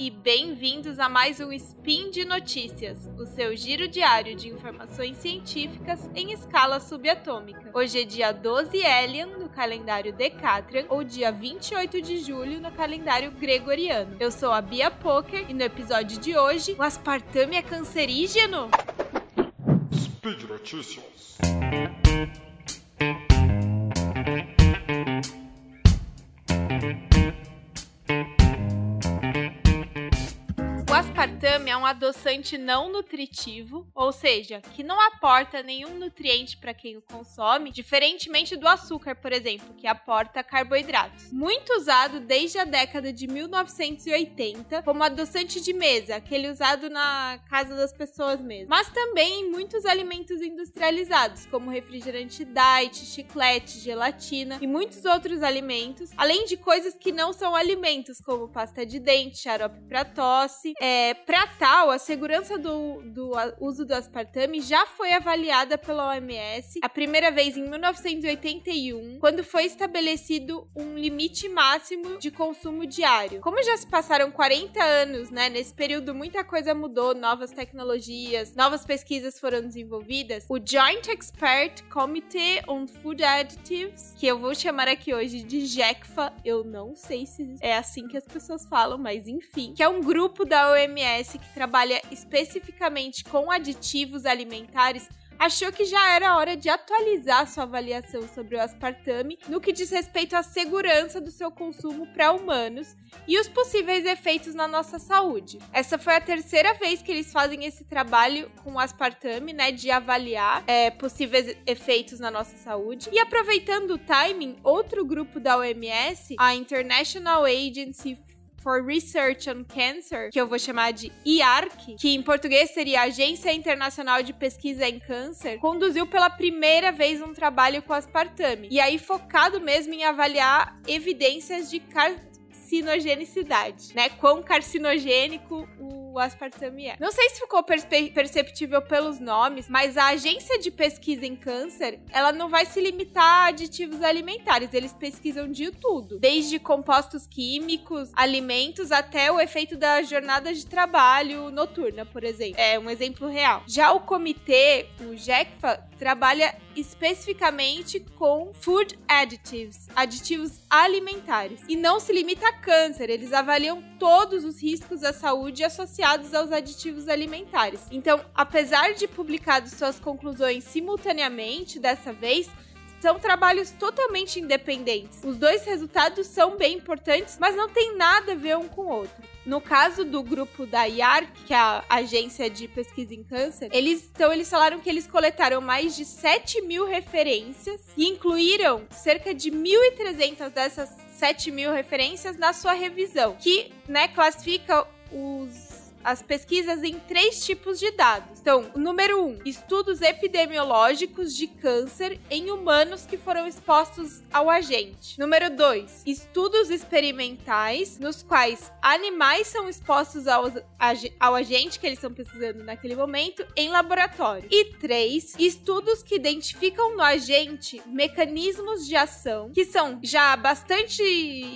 e bem-vindos a mais um Spin de Notícias, o seu giro diário de informações científicas em escala subatômica. Hoje é dia 12 Elian no calendário Decatrian ou dia 28 de julho no calendário Gregoriano. Eu sou a Bia Poker e no episódio de hoje, o aspartame é cancerígeno? Speed Notícias. É um adoçante não nutritivo, ou seja, que não aporta nenhum nutriente para quem o consome, diferentemente do açúcar, por exemplo, que aporta carboidratos. Muito usado desde a década de 1980 como adoçante de mesa, aquele usado na casa das pessoas mesmo. Mas também em muitos alimentos industrializados, como refrigerante diet, chiclete, gelatina e muitos outros alimentos, além de coisas que não são alimentos, como pasta de dente, xarope para tosse, é, para a segurança do, do uso do aspartame já foi avaliada pela OMS a primeira vez em 1981, quando foi estabelecido um limite máximo de consumo diário. Como já se passaram 40 anos, né? Nesse período muita coisa mudou, novas tecnologias, novas pesquisas foram desenvolvidas. O Joint Expert Committee on Food Additives, que eu vou chamar aqui hoje de JECFA, eu não sei se é assim que as pessoas falam, mas enfim, que é um grupo da OMS OMS, que trabalha especificamente com aditivos alimentares, achou que já era hora de atualizar sua avaliação sobre o aspartame no que diz respeito à segurança do seu consumo para humanos e os possíveis efeitos na nossa saúde. Essa foi a terceira vez que eles fazem esse trabalho com o aspartame, né, de avaliar é, possíveis efeitos na nossa saúde. E aproveitando o timing, outro grupo da OMS, a International Agency for Research on Cancer, que eu vou chamar de IARC, que em português seria Agência Internacional de Pesquisa em Câncer, conduziu pela primeira vez um trabalho com aspartame. E aí focado mesmo em avaliar evidências de carcinogenicidade, né? Quão carcinogênico o o aspartame é. Não sei se ficou perceptível pelos nomes, mas a agência de pesquisa em câncer, ela não vai se limitar a aditivos alimentares, eles pesquisam de tudo, desde compostos químicos, alimentos, até o efeito da jornada de trabalho noturna, por exemplo. É um exemplo real. Já o comitê, o JECFA, trabalha especificamente com food additives, aditivos alimentares, e não se limita a câncer, eles avaliam todos os riscos à saúde associados aos aditivos alimentares. Então, apesar de publicados suas conclusões simultaneamente dessa vez, são trabalhos totalmente independentes. Os dois resultados são bem importantes, mas não tem nada a ver um com o outro. No caso do grupo da IARC, que é a agência de pesquisa em câncer, eles então eles falaram que eles coletaram mais de 7 mil referências e incluíram cerca de 1.300 dessas 7 mil referências na sua revisão, que né, classifica os as pesquisas em três tipos de dados. Então, número um, estudos epidemiológicos de câncer em humanos que foram expostos ao agente. Número dois, estudos experimentais nos quais animais são expostos ao, ao agente que eles estão pesquisando naquele momento em laboratório. E três, estudos que identificam no agente mecanismos de ação que são já bastante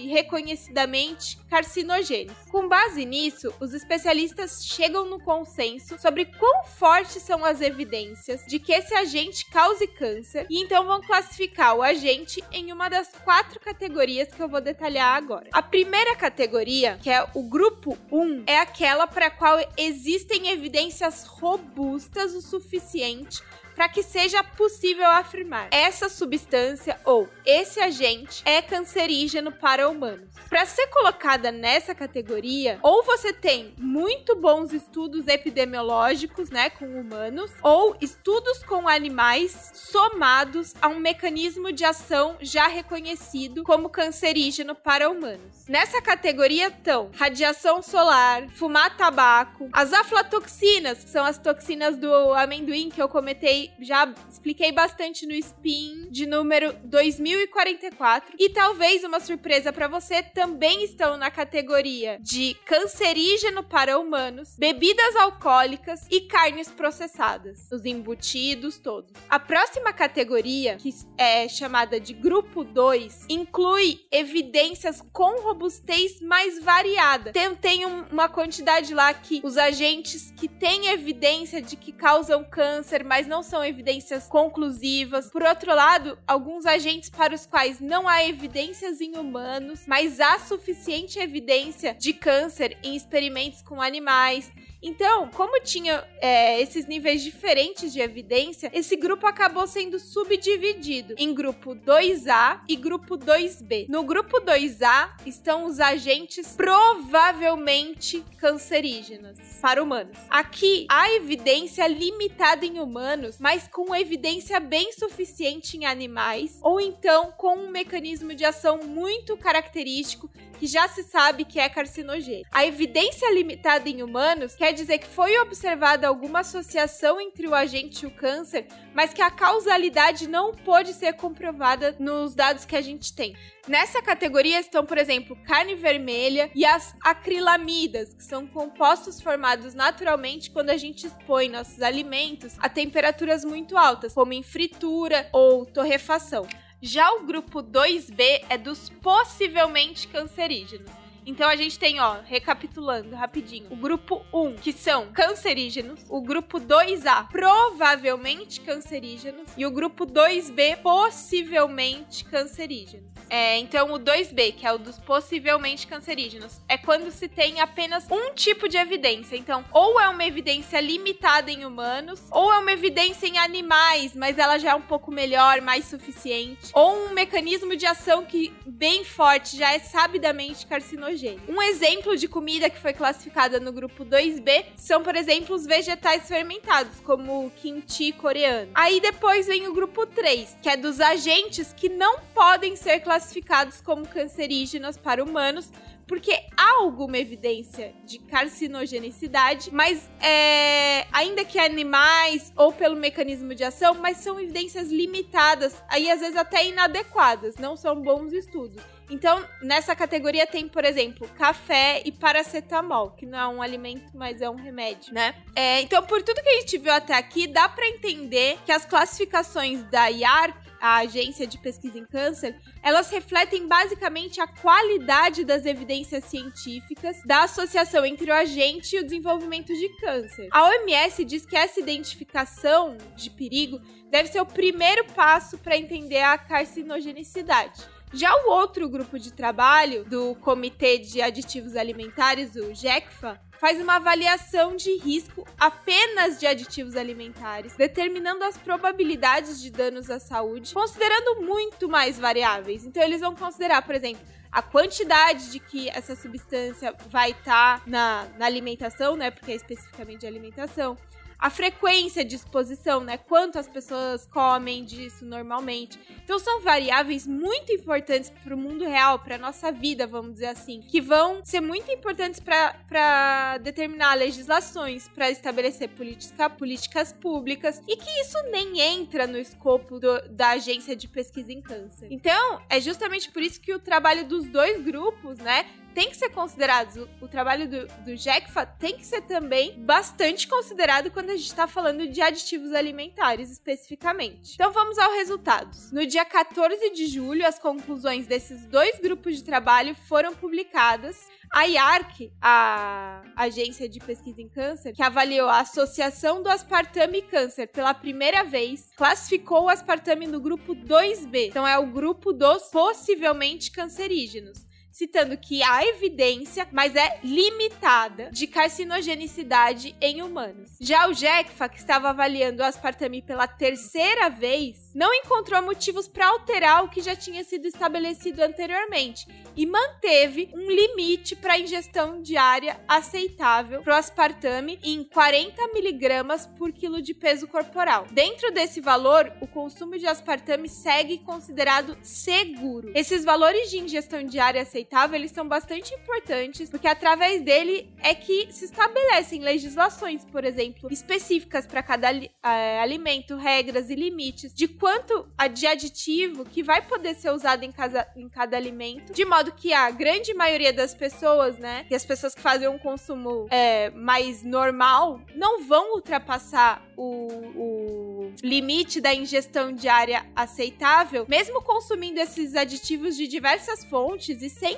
reconhecidamente carcinogênicos. Com base nisso, os especialistas chegam no consenso sobre quão fortes são as evidências de que esse agente cause câncer e então vão classificar o agente em uma das quatro categorias que eu vou detalhar agora. A primeira categoria, que é o grupo 1, é aquela para a qual existem evidências robustas o suficiente para que seja possível afirmar essa substância ou esse agente é cancerígeno para humanos. Para ser colocada nessa categoria, ou você tem muito bons estudos epidemiológicos, né, com humanos, ou estudos com animais somados a um mecanismo de ação já reconhecido como cancerígeno para humanos. Nessa categoria estão radiação solar, fumar tabaco, as aflatoxinas, que são as toxinas do amendoim que eu comentei já expliquei bastante no SPIN de número 2044. E talvez uma surpresa para você, também estão na categoria de cancerígeno para humanos, bebidas alcoólicas e carnes processadas, os embutidos todos. A próxima categoria, que é chamada de grupo 2, inclui evidências com robustez mais variada. Tem, tem uma quantidade lá que os agentes que têm evidência de que causam câncer, mas não são evidências conclusivas. Por outro lado, alguns agentes para os quais não há evidências em humanos, mas há suficiente evidência de câncer em experimentos com animais. Então, como tinha é, esses níveis diferentes de evidência, esse grupo acabou sendo subdividido em grupo 2A e grupo 2B. No grupo 2A estão os agentes provavelmente cancerígenos para humanos. Aqui há evidência limitada em humanos, mas com evidência bem suficiente em animais, ou então com um mecanismo de ação muito característico que já se sabe que é carcinogênico. A evidência limitada em humanos quer dizer que foi observada alguma associação entre o agente e o câncer, mas que a causalidade não pôde ser comprovada nos dados que a gente tem. Nessa categoria estão, por exemplo, carne vermelha e as acrilamidas, que são compostos formados naturalmente quando a gente expõe nossos alimentos a temperaturas muito altas, como em fritura ou torrefação. Já o grupo 2B é dos possivelmente cancerígenos. Então a gente tem, ó, recapitulando rapidinho, o grupo 1, que são cancerígenos, o grupo 2A, provavelmente cancerígenos, e o grupo 2B, possivelmente cancerígenos. É, então, o 2B, que é o dos possivelmente cancerígenos, é quando se tem apenas um tipo de evidência. Então, ou é uma evidência limitada em humanos, ou é uma evidência em animais, mas ela já é um pouco melhor, mais suficiente, ou um mecanismo de ação que bem forte já é sabidamente carcinogênico. Um exemplo de comida que foi classificada no grupo 2B são, por exemplo, os vegetais fermentados, como o kimchi coreano. Aí depois vem o grupo 3, que é dos agentes que não podem ser classificados como cancerígenos para humanos, porque há alguma evidência de carcinogenicidade, mas é, ainda que animais ou pelo mecanismo de ação, mas são evidências limitadas, aí às vezes até inadequadas, não são bons estudos. Então, nessa categoria tem, por exemplo, café e paracetamol, que não é um alimento, mas é um remédio, né? É, então, por tudo que a gente viu até aqui, dá para entender que as classificações da IARC a Agência de Pesquisa em Câncer, elas refletem basicamente a qualidade das evidências científicas da associação entre o agente e o desenvolvimento de câncer. A OMS diz que essa identificação de perigo deve ser o primeiro passo para entender a carcinogenicidade. Já o outro grupo de trabalho do Comitê de Aditivos Alimentares, o GECFA, faz uma avaliação de risco apenas de aditivos alimentares, determinando as probabilidades de danos à saúde, considerando muito mais variáveis. Então, eles vão considerar, por exemplo, a quantidade de que essa substância vai estar tá na, na alimentação, né? Porque é especificamente de alimentação a frequência de exposição, né? Quanto as pessoas comem disso normalmente. Então são variáveis muito importantes para o mundo real, para nossa vida, vamos dizer assim, que vão ser muito importantes para determinar legislações, para estabelecer política, políticas públicas e que isso nem entra no escopo do, da agência de pesquisa em câncer. Então é justamente por isso que o trabalho dos dois grupos, né? Tem que ser considerado, o, trabalho do, do tem que ser também bastante considerado quando a gente está falando de aditivos alimentares especificamente. Então vamos aos resultados. No dia 14 de julho, as conclusões desses dois grupos de trabalho foram publicadas. A IARC, a Agência de Pesquisa em Câncer, que avaliou a associação do aspartame e câncer pela primeira vez, classificou o aspartame no grupo 2B. Então é o grupo dos possivelmente cancerígenos citando que há evidência, mas é limitada, de carcinogenicidade em humanos. Já o JECFA, que estava avaliando o aspartame pela terceira vez, não encontrou motivos para alterar o que já tinha sido estabelecido anteriormente. e manteve um limite para ingestão diária aceitável para o aspartame em 40 miligramas por quilo de peso corporal. Dentro desse valor, o consumo de aspartame segue considerado seguro. Esses valores de ingestão diária aceitável eles são bastante importantes porque através dele é que se estabelecem legislações, por exemplo, específicas para cada é, alimento, regras e limites de quanto de aditivo que vai poder ser usado em, casa, em cada alimento, de modo que a grande maioria das pessoas, né, e as pessoas que fazem um consumo é, mais normal, não vão ultrapassar o, o limite da ingestão diária aceitável, mesmo consumindo esses aditivos de diversas fontes e sem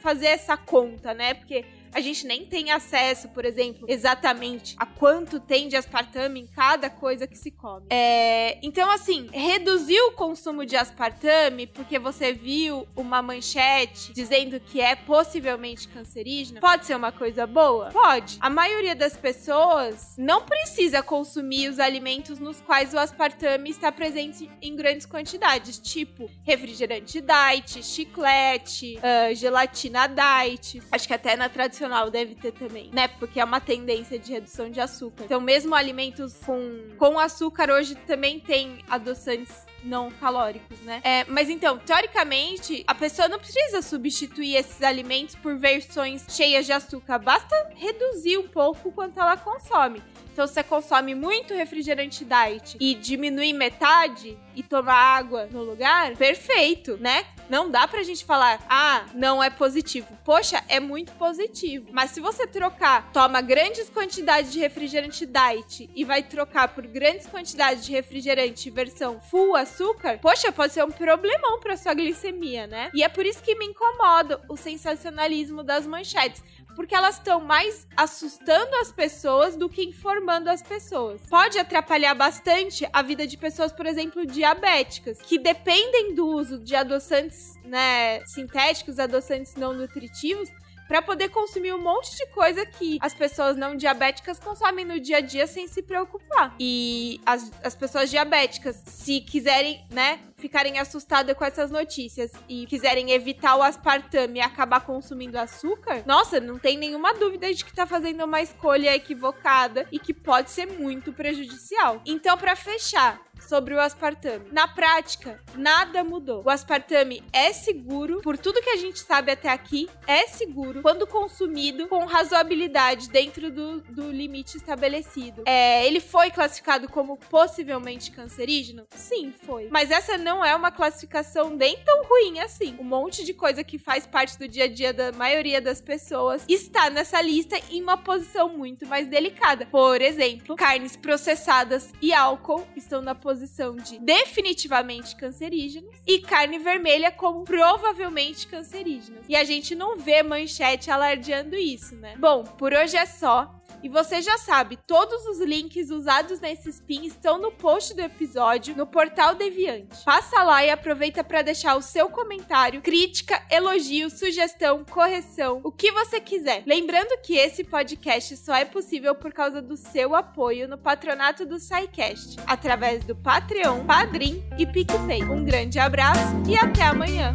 fazer essa conta, né? Porque a gente nem tem acesso, por exemplo, exatamente a quanto tem de aspartame em cada coisa que se come. É, então, assim, reduzir o consumo de aspartame porque você viu uma manchete dizendo que é possivelmente cancerígeno, pode ser uma coisa boa? Pode. A maioria das pessoas não precisa consumir os alimentos nos quais o aspartame está presente em grandes quantidades, tipo refrigerante diet, chiclete, uh, gelatina diet. Acho que até na tradição tradicional deve ter também, né? Porque é uma tendência de redução de açúcar. Então, mesmo alimentos com, com açúcar hoje também tem adoçantes não calóricos, né? É, mas então, teoricamente, a pessoa não precisa substituir esses alimentos por versões cheias de açúcar, basta reduzir um pouco quanto ela consome. Então, você consome muito refrigerante diet e diminuir metade e tomar água no lugar, perfeito, né? Não dá pra gente falar, ah, não é positivo. Poxa, é muito positivo. Mas se você trocar, toma grandes quantidades de refrigerante diet e vai trocar por grandes quantidades de refrigerante versão full açúcar, poxa, pode ser um problemão pra sua glicemia, né? E é por isso que me incomoda o sensacionalismo das manchetes porque elas estão mais assustando as pessoas do que informando as pessoas. Pode atrapalhar bastante a vida de pessoas, por exemplo, diabéticas, que dependem do uso de adoçantes, né, sintéticos, adoçantes não nutritivos, para poder consumir um monte de coisa que as pessoas não diabéticas consomem no dia a dia sem se preocupar. E as, as pessoas diabéticas, se quiserem, né, ficarem assustadas com essas notícias e quiserem evitar o aspartame e acabar consumindo açúcar, nossa, não tem nenhuma dúvida de que tá fazendo uma escolha equivocada e que pode ser muito prejudicial. Então, para fechar, sobre o aspartame. Na prática, nada mudou. O aspartame é seguro, por tudo que a gente sabe até aqui, é seguro quando consumido com razoabilidade dentro do, do limite estabelecido. É, ele foi classificado como possivelmente cancerígeno? Sim, foi. Mas essa não é uma classificação nem tão ruim assim. Um monte de coisa que faz parte do dia a dia da maioria das pessoas está nessa lista em uma posição muito mais delicada. Por exemplo, carnes processadas e álcool estão na posição de definitivamente cancerígenos e carne vermelha como provavelmente cancerígenos. E a gente não vê manchete alardeando isso, né? Bom, por hoje é só. E você já sabe, todos os links usados nesse spin estão no post do episódio no portal Deviante. Passa lá e aproveita para deixar o seu comentário, crítica, elogio, sugestão, correção, o que você quiser. Lembrando que esse podcast só é possível por causa do seu apoio no patronato do SciCast, através do Patreon, Padrim e PicPay. Um grande abraço e até amanhã!